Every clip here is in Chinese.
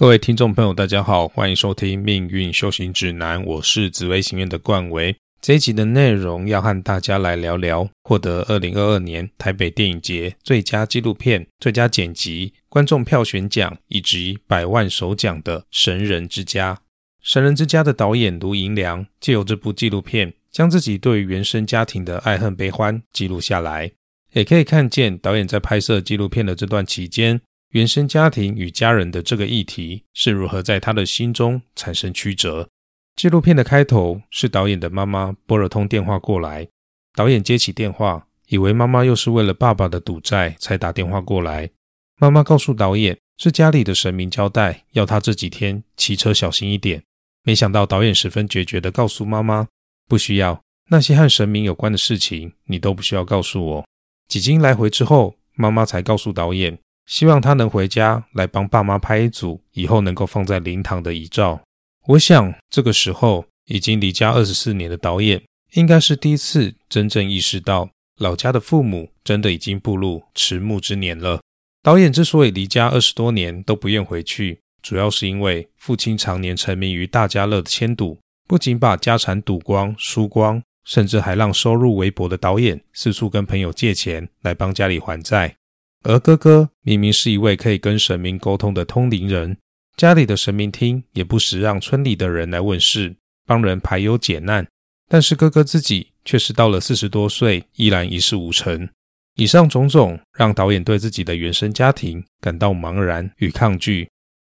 各位听众朋友，大家好，欢迎收听《命运修行指南》，我是紫薇行院的冠维。这一集的内容要和大家来聊聊获得二零二二年台北电影节最佳纪录片、最佳剪辑、观众票选奖以及百万首奖的《神人之家》。《神人之家》的导演卢银良借由这部纪录片，将自己对原生家庭的爱恨悲欢记录下来，也可以看见导演在拍摄纪录片的这段期间。原生家庭与家人的这个议题是如何在他的心中产生曲折？纪录片的开头是导演的妈妈拨了通电话过来，导演接起电话，以为妈妈又是为了爸爸的赌债才打电话过来。妈妈告诉导演，是家里的神明交代，要他这几天骑车小心一点。没想到导演十分决绝地告诉妈妈，不需要那些和神明有关的事情，你都不需要告诉我。几经来回之后，妈妈才告诉导演。希望他能回家来帮爸妈拍一组以后能够放在灵堂的遗照。我想这个时候已经离家二十四年的导演，应该是第一次真正意识到老家的父母真的已经步入迟暮之年了。导演之所以离家二十多年都不愿回去，主要是因为父亲常年沉迷于大家乐的签赌，不仅把家产赌光输光，甚至还让收入微薄的导演四处跟朋友借钱来帮家里还债。而哥哥明明是一位可以跟神明沟通的通灵人，家里的神明厅也不时让村里的人来问事，帮人排忧解难。但是哥哥自己却是到了四十多岁，依然一事无成。以上种种让导演对自己的原生家庭感到茫然与抗拒。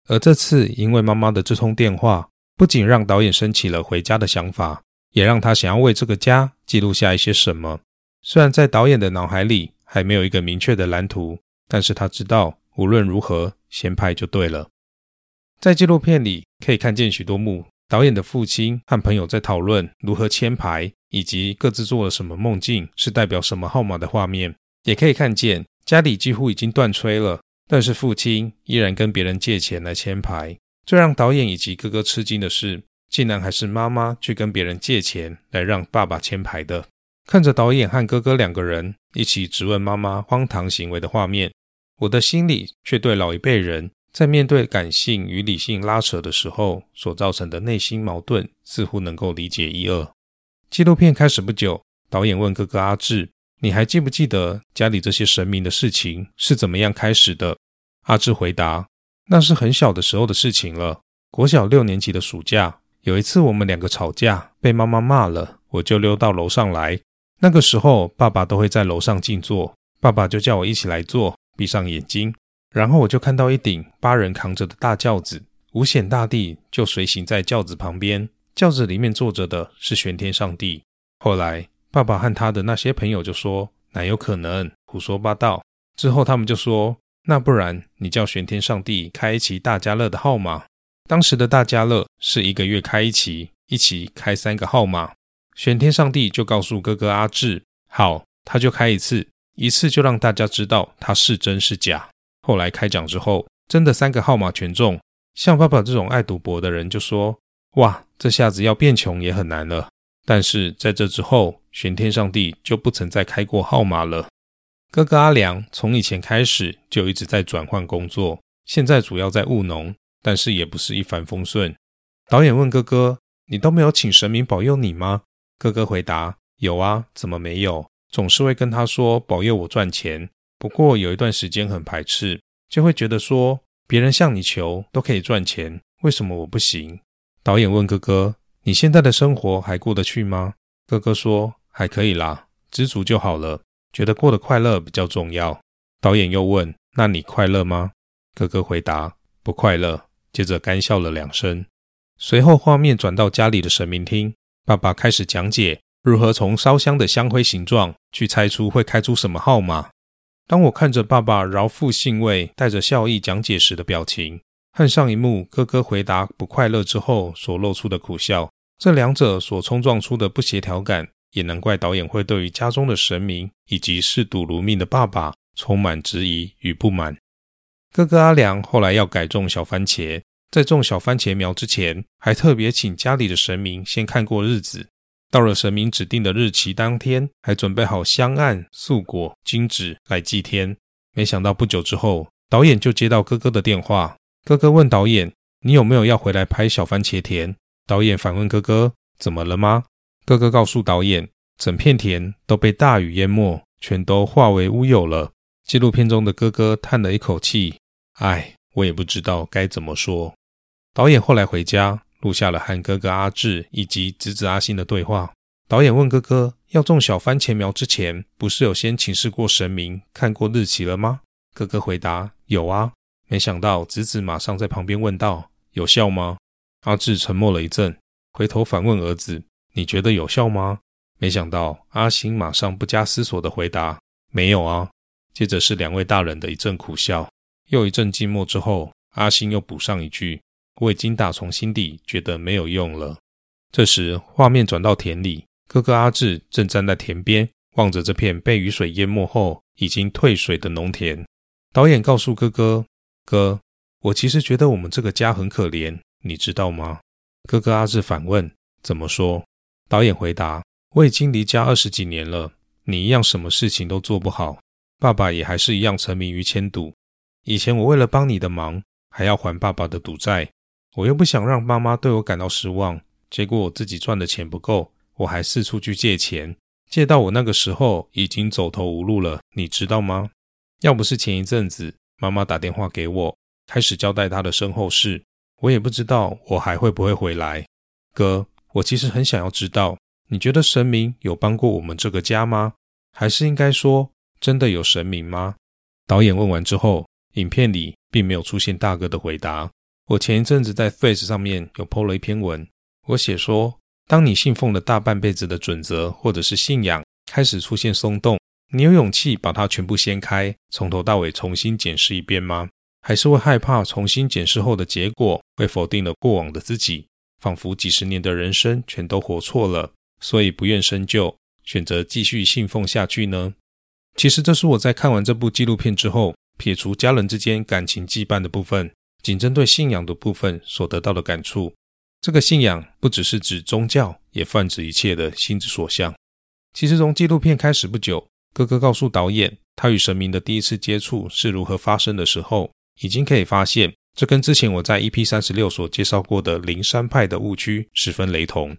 而这次因为妈妈的这通电话，不仅让导演升起了回家的想法，也让他想要为这个家记录下一些什么。虽然在导演的脑海里。还没有一个明确的蓝图，但是他知道无论如何先拍就对了。在纪录片里可以看见许多幕导演的父亲和朋友在讨论如何签牌，以及各自做了什么梦境，是代表什么号码的画面。也可以看见家里几乎已经断炊了，但是父亲依然跟别人借钱来签牌。最让导演以及哥哥吃惊的是，竟然还是妈妈去跟别人借钱来让爸爸签牌的。看着导演和哥哥两个人一起质问妈妈荒唐行为的画面，我的心里却对老一辈人在面对感性与理性拉扯的时候所造成的内心矛盾，似乎能够理解一二。纪录片开始不久，导演问哥哥阿志：“你还记不记得家里这些神明的事情是怎么样开始的？”阿志回答：“那是很小的时候的事情了。国小六年级的暑假，有一次我们两个吵架，被妈妈骂了，我就溜到楼上来。”那个时候，爸爸都会在楼上静坐，爸爸就叫我一起来坐，闭上眼睛，然后我就看到一顶八人扛着的大轿子，五显大帝就随行在轿子旁边，轿子里面坐着的是玄天上帝。后来，爸爸和他的那些朋友就说：“哪有可能，胡说八道。”之后，他们就说：“那不然你叫玄天上帝开一期大家乐的号码。”当时的大家乐是一个月开一期，一期开三个号码。玄天上帝就告诉哥哥阿志：“好，他就开一次，一次就让大家知道他是真是假。”后来开奖之后，真的三个号码全中。像爸爸这种爱赌博的人就说：“哇，这下子要变穷也很难了。”但是在这之后，玄天上帝就不曾再开过号码了。哥哥阿良从以前开始就一直在转换工作，现在主要在务农，但是也不是一帆风顺。导演问哥哥：“你都没有请神明保佑你吗？”哥哥回答：“有啊，怎么没有？总是会跟他说保佑我赚钱。不过有一段时间很排斥，就会觉得说别人向你求都可以赚钱，为什么我不行？”导演问哥哥：“你现在的生活还过得去吗？”哥哥说：“还可以啦，知足就好了，觉得过得快乐比较重要。”导演又问：“那你快乐吗？”哥哥回答：“不快乐。”接着干笑了两声。随后画面转到家里的神明厅。爸爸开始讲解如何从烧香的香灰形状去猜出会开出什么号码。当我看着爸爸饶富兴味、带着笑意讲解时的表情，和上一幕哥哥回答不快乐之后所露出的苦笑，这两者所冲撞出的不协调感，也难怪导演会对于家中的神明以及嗜赌如命的爸爸充满质疑与不满。哥哥阿良后来要改种小番茄。在种小番茄苗之前，还特别请家里的神明先看过日子。到了神明指定的日期当天，还准备好香案、素果、金纸来祭天。没想到不久之后，导演就接到哥哥的电话。哥哥问导演你有没有要回来拍小番茄田？”导演反问哥哥：“怎么了吗？”哥哥告诉导演：“整片田都被大雨淹没，全都化为乌有了。”纪录片中的哥哥叹了一口气：“唉，我也不知道该怎么说。”导演后来回家录下了和哥哥阿志以及侄子阿信的对话。导演问哥哥：“要种小番茄苗之前，不是有先请示过神明、看过日期了吗？”哥哥回答：“有啊。”没想到侄子马上在旁边问道：“有效吗？”阿志沉默了一阵，回头反问儿子：“你觉得有效吗？”没想到阿星马上不加思索的回答：“没有啊。”接着是两位大人的一阵苦笑。又一阵静默之后，阿星又补上一句：“我已经打从心底觉得没有用了。”这时画面转到田里，哥哥阿志正站在田边，望着这片被雨水淹没后已经退水的农田。导演告诉哥哥：“哥，我其实觉得我们这个家很可怜，你知道吗？”哥哥阿志反问：“怎么说？”导演回答：“我已经离家二十几年了，你一样什么事情都做不好，爸爸也还是一样沉迷于签赌。以前我为了帮你的忙，还要还爸爸的赌债，我又不想让妈妈对我感到失望，结果我自己赚的钱不够，我还四处去借钱，借到我那个时候已经走投无路了，你知道吗？”要不是前一阵子妈妈打电话给我，开始交代她的身后事，我也不知道我还会不会回来。哥，我其实很想要知道，你觉得神明有帮过我们这个家吗？还是应该说，真的有神明吗？导演问完之后，影片里并没有出现大哥的回答。我前一阵子在 Face 上面有 PO 了一篇文，我写说，当你信奉了大半辈子的准则或者是信仰开始出现松动。你有勇气把它全部掀开，从头到尾重新检视一遍吗？还是会害怕重新检视后的结果会否定了过往的自己，仿佛几十年的人生全都活错了，所以不愿深究，选择继续信奉下去呢？其实这是我在看完这部纪录片之后，撇除家人之间感情羁绊的部分，仅针对信仰的部分所得到的感触。这个信仰不只是指宗教，也泛指一切的心之所向。其实从纪录片开始不久。哥哥告诉导演，他与神明的第一次接触是如何发生的时候，已经可以发现，这跟之前我在 EP 三十六所介绍过的灵山派的误区十分雷同。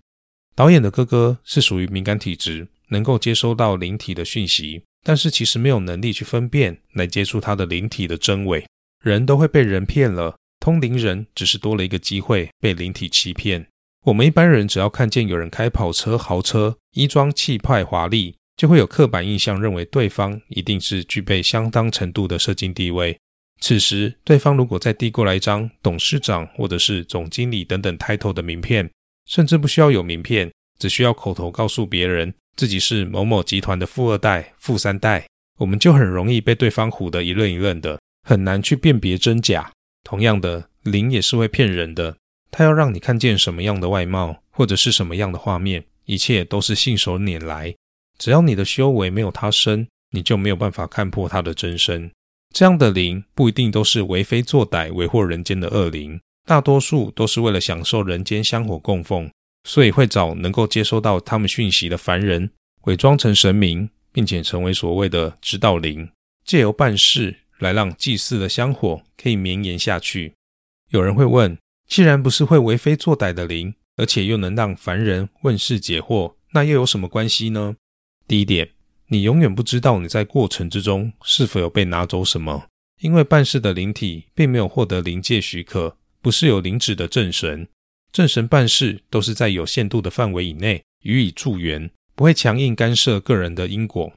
导演的哥哥是属于敏感体质，能够接收到灵体的讯息，但是其实没有能力去分辨来接触他的灵体的真伪。人都会被人骗了，通灵人只是多了一个机会被灵体欺骗。我们一般人只要看见有人开跑车、豪车，衣装气派华丽。就会有刻板印象，认为对方一定是具备相当程度的社经地位。此时，对方如果再递过来一张董事长或者是总经理等等 title 的名片，甚至不需要有名片，只需要口头告诉别人自己是某某集团的富二代、富三代，我们就很容易被对方唬得一愣一愣的，很难去辨别真假。同样的，灵也是会骗人的，他要让你看见什么样的外貌，或者是什么样的画面，一切都是信手拈来。只要你的修为没有他深，你就没有办法看破他的真身。这样的灵不一定都是为非作歹、为祸人间的恶灵，大多数都是为了享受人间香火供奉，所以会找能够接收到他们讯息的凡人，伪装成神明，并且成为所谓的指导灵，借由办事来让祭祀的香火可以绵延下去。有人会问：既然不是会为非作歹的灵，而且又能让凡人问事解惑，那又有什么关系呢？第一点，你永远不知道你在过程之中是否有被拿走什么，因为办事的灵体并没有获得灵界许可，不是有灵旨的正神。正神办事都是在有限度的范围以内予以助缘，不会强硬干涉个人的因果。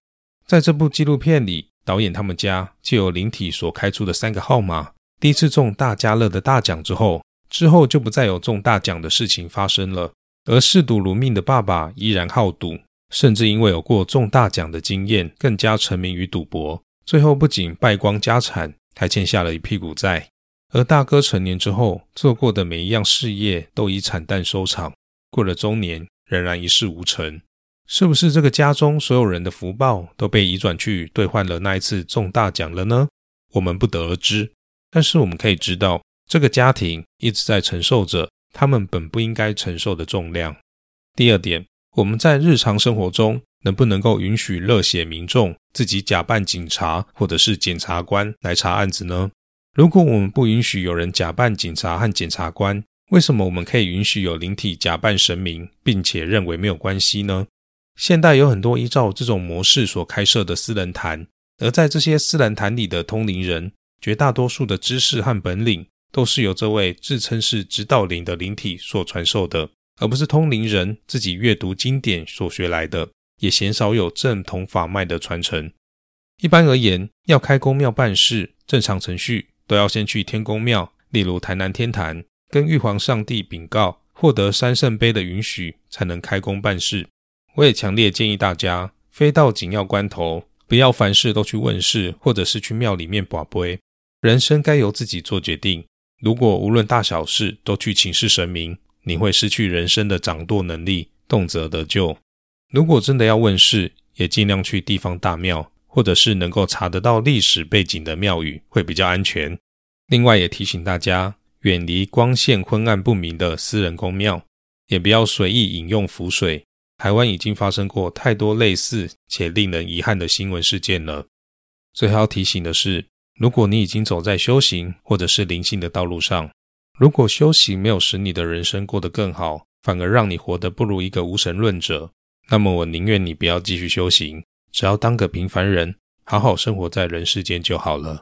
在这部纪录片里，导演他们家就有灵体所开出的三个号码，第一次中大家乐的大奖之后，之后就不再有中大奖的事情发生了。而嗜赌如命的爸爸依然好赌。甚至因为有过中大奖的经验，更加沉迷于赌博，最后不仅败光家产，还欠下了一屁股债。而大哥成年之后做过的每一样事业都以惨淡收场，过了中年仍然一事无成。是不是这个家中所有人的福报都被移转去兑换了那一次中大奖了呢？我们不得而知。但是我们可以知道，这个家庭一直在承受着他们本不应该承受的重量。第二点。我们在日常生活中能不能够允许热血民众自己假扮警察或者是检察官来查案子呢？如果我们不允许有人假扮警察和检察官，为什么我们可以允许有灵体假扮神明，并且认为没有关系呢？现代有很多依照这种模式所开设的私人坛，而在这些私人坛里的通灵人，绝大多数的知识和本领都是由这位自称是指导灵的灵体所传授的，而不是通灵人自己阅读经典所学来的，也鲜少有正统法脉的传承。一般而言，要开公庙办事，正常程序都要先去天公庙，例如台南天坛，跟玉皇上帝禀告，获得三圣杯的允许，才能开工办事。我也强烈建议大家，非到紧要关头，不要凡事都去问事，或者是去庙里面卜杯。人生该由自己做决定。如果无论大小事都去请示神明，你会失去人生的掌舵能力，动辄得咎。如果真的要问事，也尽量去地方大庙，或者是能够查得到历史背景的庙宇，会比较安全。另外，也提醒大家，远离光线昏暗不明的私人公庙，也不要随意饮用符水。台湾已经发生过太多类似且令人遗憾的新闻事件了。最后要提醒的是，如果你已经走在修行或者是灵性的道路上，如果修行没有使你的人生过得更好，反而让你活得不如一个无神论者，那么我宁愿你不要继续修行，只要当个平凡人，好好生活在人世间就好了。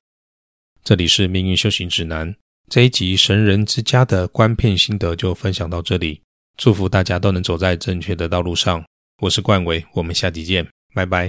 这里是命运修行指南这一集神人之家的观片心得就分享到这里。祝福大家都能走在正确的道路上。我是冠伟，我们下期见，拜拜。